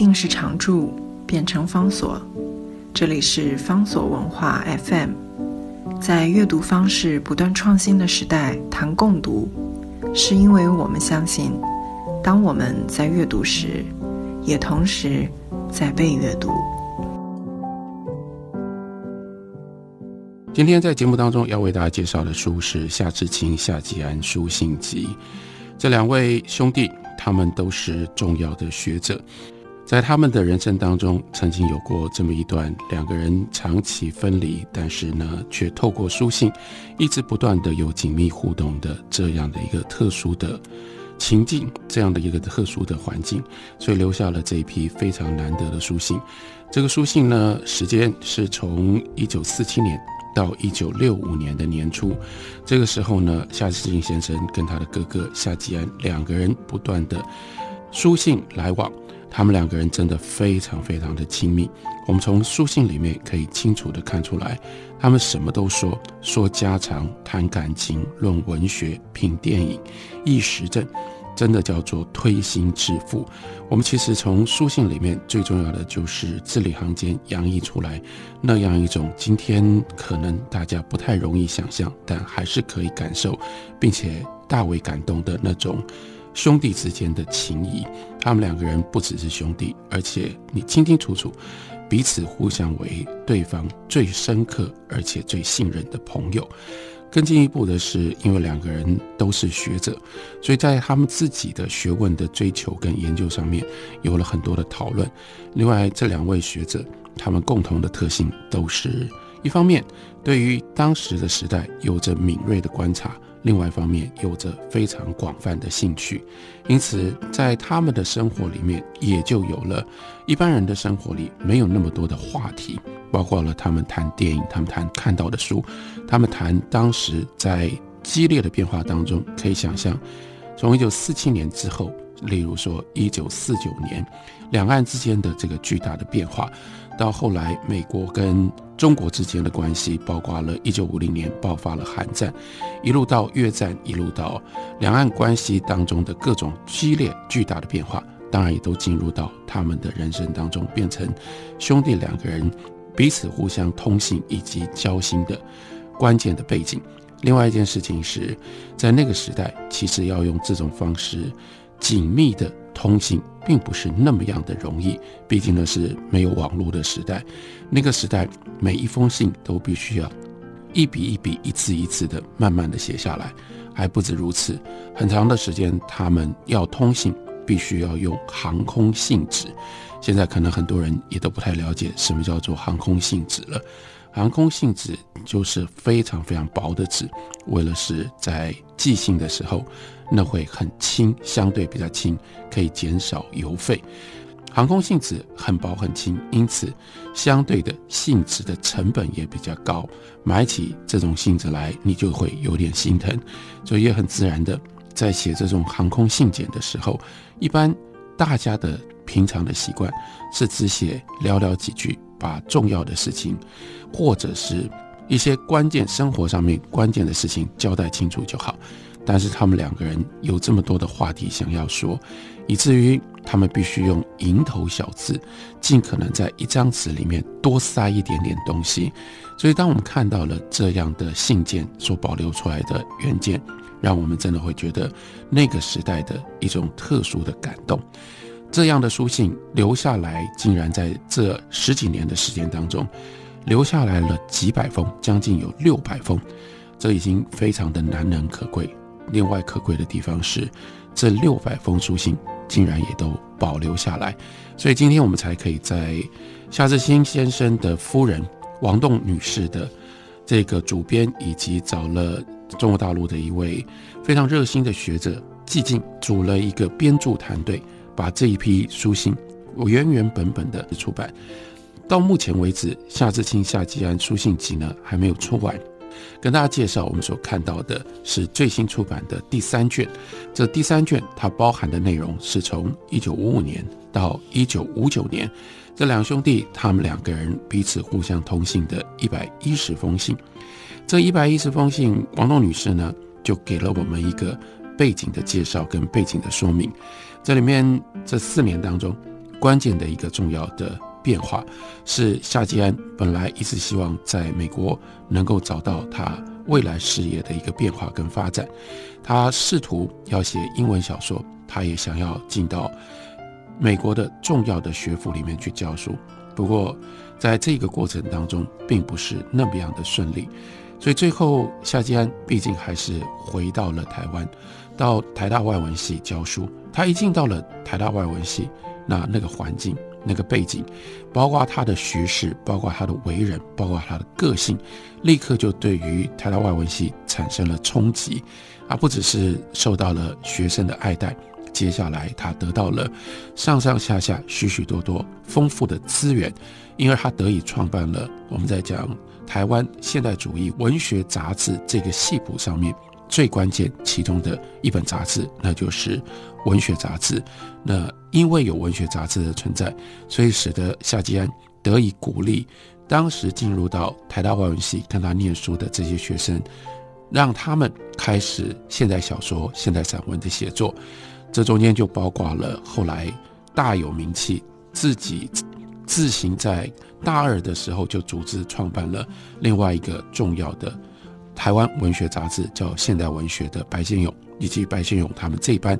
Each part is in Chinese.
定是常驻，变成方所。这里是方所文化 FM。在阅读方式不断创新的时代，谈共读，是因为我们相信，当我们在阅读时，也同时在被阅读。今天在节目当中要为大家介绍的书是夏志清、夏吉安书信集。这两位兄弟，他们都是重要的学者，在他们的人生当中，曾经有过这么一段两个人长期分离，但是呢，却透过书信，一直不断的有紧密互动的这样的一个特殊的情境，这样的一个特殊的环境，所以留下了这一批非常难得的书信。这个书信呢，时间是从一九四七年。到一九六五年的年初，这个时候呢，夏志清先生跟他的哥哥夏吉安两个人不断的书信来往，他们两个人真的非常非常的亲密。我们从书信里面可以清楚的看出来，他们什么都说，说家常，谈感情，论文学，品电影，议时政。真的叫做推心置腹。我们其实从书信里面最重要的就是字里行间洋溢出来那样一种今天可能大家不太容易想象，但还是可以感受，并且大为感动的那种兄弟之间的情谊。他们两个人不只是兄弟，而且你清清楚楚，彼此互相为对方最深刻而且最信任的朋友。更进一步的是，因为两个人都是学者，所以在他们自己的学问的追求跟研究上面有了很多的讨论。另外，这两位学者他们共同的特性都是一方面对于当时的时代有着敏锐的观察。另外一方面，有着非常广泛的兴趣，因此在他们的生活里面，也就有了一般人的生活里没有那么多的话题，包括了他们谈电影，他们谈看到的书，他们谈当时在激烈的变化当中，可以想象，从一九四七年之后，例如说一九四九年，两岸之间的这个巨大的变化。到后来，美国跟中国之间的关系，包括了1950年爆发了韩战，一路到越战，一路到两岸关系当中的各种激烈巨大的变化，当然也都进入到他们的人生当中，变成兄弟两个人彼此互相通信以及交心的关键的背景。另外一件事情是，在那个时代，其实要用这种方式紧密的。通信并不是那么样的容易，毕竟呢是没有网络的时代。那个时代，每一封信都必须要一笔一笔、一字一字的慢慢的写下来。还不止如此，很长的时间，他们要通信，必须要用航空信纸。现在可能很多人也都不太了解什么叫做航空信纸了。航空信纸就是非常非常薄的纸，为了是在寄信的时候。那会很轻，相对比较轻，可以减少邮费。航空信纸很薄很轻，因此相对的信纸的成本也比较高。买起这种信纸来，你就会有点心疼，所以也很自然的，在写这种航空信件的时候，一般大家的平常的习惯是只写寥寥几句，把重要的事情，或者是一些关键生活上面关键的事情交代清楚就好。但是他们两个人有这么多的话题想要说，以至于他们必须用蝇头小字，尽可能在一张纸里面多塞一点点东西。所以，当我们看到了这样的信件所保留出来的原件，让我们真的会觉得那个时代的一种特殊的感动。这样的书信留下来，竟然在这十几年的时间当中，留下来了几百封，将近有六百封，这已经非常的难能可贵。另外可贵的地方是，这六百封书信竟然也都保留下来，所以今天我们才可以在夏志清先生的夫人王栋女士的这个主编，以及找了中国大陆的一位非常热心的学者季静组了一个编著团队，把这一批书信我原原本本的出版。到目前为止，夏志清夏季安书信集呢还没有出完。跟大家介绍，我们所看到的是最新出版的第三卷。这第三卷它包含的内容是从一九五五年到一九五九年，这两兄弟他们两个人彼此互相通信的一百一十封信。这一百一十封信，王栋女士呢就给了我们一个背景的介绍跟背景的说明。这里面这四年当中，关键的一个重要的变化，是夏基安本来一直希望在美国能够找到他未来事业的一个变化跟发展。他试图要写英文小说，他也想要进到美国的重要的学府里面去教书。不过，在这个过程当中，并不是那么样的顺利。所以最后，夏基安毕竟还是回到了台湾，到台大外文系教书。他一进到了台大外文系，那那个环境、那个背景，包括他的学识，包括他的为人，包括他的个性，立刻就对于台大外文系产生了冲击。他不只是受到了学生的爱戴，接下来他得到了上上下下许许多多丰富的资源，因而他得以创办了我们在讲。台湾现代主义文学杂志这个系谱上面最关键其中的一本杂志，那就是文学杂志。那因为有文学杂志的存在，所以使得夏基安得以鼓励当时进入到台大外文系跟他念书的这些学生，让他们开始现代小说、现代散文的写作。这中间就包括了后来大有名气自己。自行在大二的时候就组织创办了另外一个重要的台湾文学杂志，叫《现代文学》的白先勇，以及白先勇他们这一班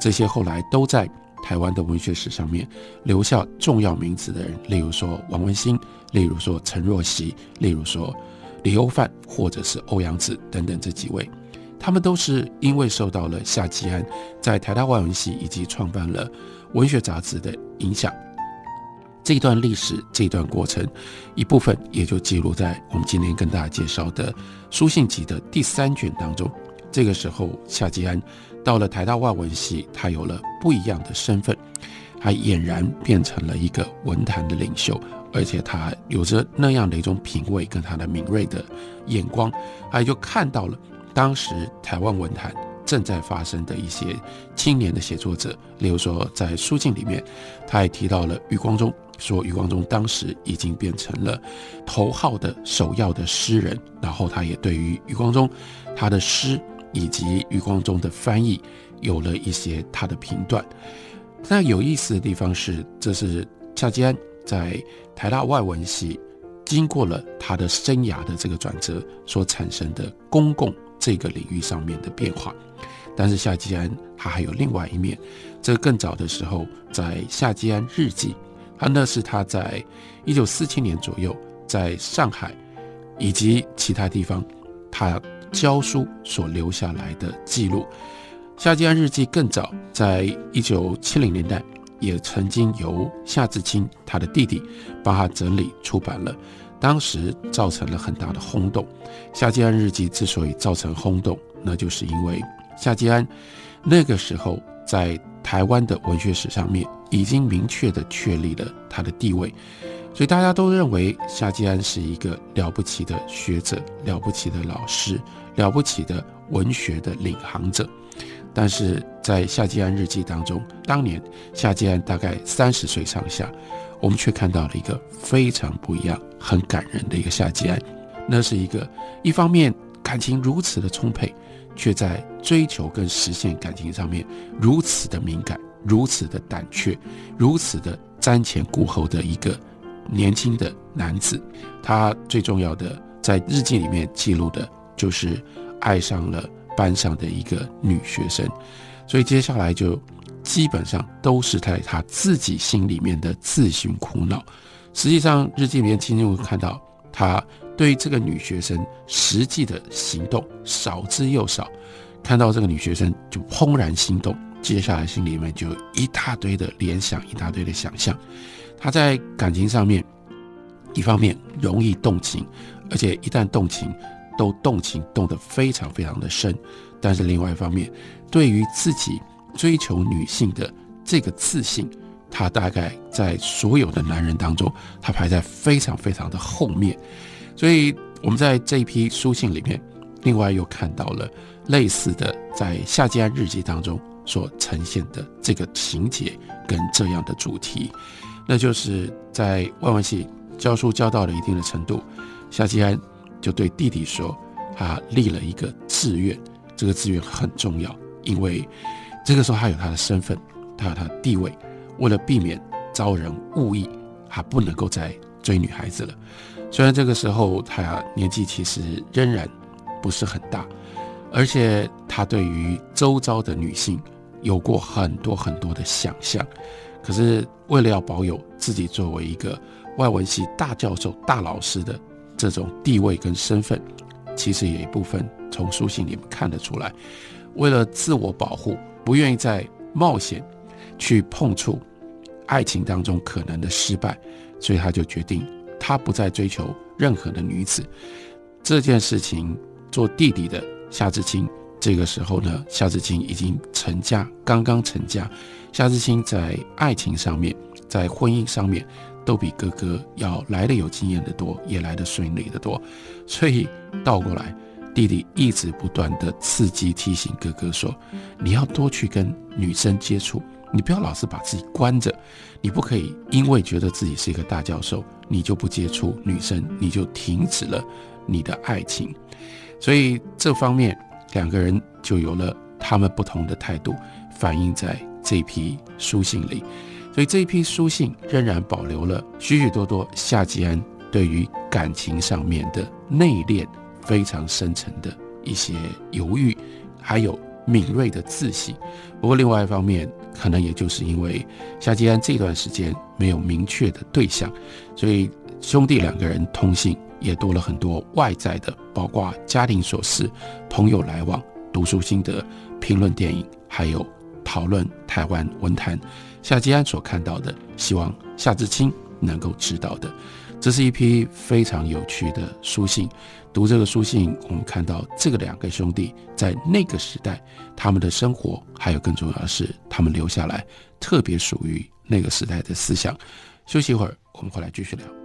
这些后来都在台湾的文学史上面留下重要名字的人，例如说王文兴，例如说陈若曦，例如说李欧范，或者是欧阳子等等这几位，他们都是因为受到了夏基安在台大外文系以及创办了文学杂志的影响。这段历史，这段过程，一部分也就记录在我们今天跟大家介绍的书信集的第三卷当中。这个时候，夏吉安到了台大外文系，他有了不一样的身份，他俨然变成了一个文坛的领袖，而且他有着那样的一种品味跟他的敏锐的眼光，他就看到了当时台湾文坛。正在发生的一些青年的写作者，例如说在书信里面，他也提到了余光中，说余光中当时已经变成了头号的首要的诗人，然后他也对于余光中他的诗以及余光中的翻译有了一些他的评断。那有意思的地方是，这是夏基安在台大外文系经过了他的生涯的这个转折所产生的公共这个领域上面的变化。但是夏基安他还有另外一面，这更早的时候，在夏基安日记，他那是他在一九四七年左右在上海以及其他地方他教书所留下来的记录。夏基安日记更早，在一九七零年代也曾经由夏志清他的弟弟帮他整理出版了，当时造成了很大的轰动。夏基安日记之所以造成轰动，那就是因为。夏基安那个时候在台湾的文学史上面已经明确的确立了他的地位，所以大家都认为夏基安是一个了不起的学者、了不起的老师、了不起的文学的领航者。但是在夏季安日记当中，当年夏季安大概三十岁上下，我们却看到了一个非常不一样、很感人的一个夏季安。那是一个一方面感情如此的充沛。却在追求跟实现感情上面如此的敏感，如此的胆怯，如此的瞻前顾后的一个年轻的男子。他最重要的在日记里面记录的就是爱上了班上的一个女学生，所以接下来就基本上都是在他自己心里面的自寻苦恼。实际上，日记里面今天我看到他。对这个女学生实际的行动少之又少，看到这个女学生就怦然心动，接下来心里面就一大堆的联想，一大堆的想象。他在感情上面，一方面容易动情，而且一旦动情，都动情动得非常非常的深。但是另外一方面，对于自己追求女性的这个自信，他大概在所有的男人当中，他排在非常非常的后面。所以我们在这一批书信里面，另外又看到了类似的，在夏季安日记当中所呈现的这个情节跟这样的主题，那就是在外文系教书教到了一定的程度，夏季安就对弟弟说，他立了一个志愿，这个志愿很重要，因为这个时候他有他的身份，他有他的地位，为了避免遭人误意，他不能够再追女孩子了。虽然这个时候他年纪其实仍然不是很大，而且他对于周遭的女性有过很多很多的想象，可是为了要保有自己作为一个外文系大教授、大老师的这种地位跟身份，其实有一部分从书信里面看得出来，为了自我保护，不愿意再冒险去碰触爱情当中可能的失败，所以他就决定。他不再追求任何的女子，这件事情做弟弟的夏志清，这个时候呢，夏志清已经成家，刚刚成家。夏志清在爱情上面，在婚姻上面，都比哥哥要来的有经验的多，也来的顺利的多。所以倒过来，弟弟一直不断的刺激提醒哥哥说：“你要多去跟女生接触。”你不要老是把自己关着，你不可以因为觉得自己是一个大教授，你就不接触女生，你就停止了你的爱情。所以这方面两个人就有了他们不同的态度，反映在这批书信里。所以这一批书信仍然保留了许许多多夏吉安对于感情上面的内敛、非常深沉的一些犹豫，还有。敏锐的自信，不过另外一方面，可能也就是因为夏吉安这段时间没有明确的对象，所以兄弟两个人通信也多了很多外在的，包括家庭琐事、朋友来往、读书心得、评论电影，还有讨论台湾文坛。夏吉安所看到的，希望夏志清能够知道的。这是一批非常有趣的书信。读这个书信，我们看到这个两个兄弟在那个时代，他们的生活，还有更重要的是，他们留下来特别属于那个时代的思想。休息一会儿，我们回来继续聊。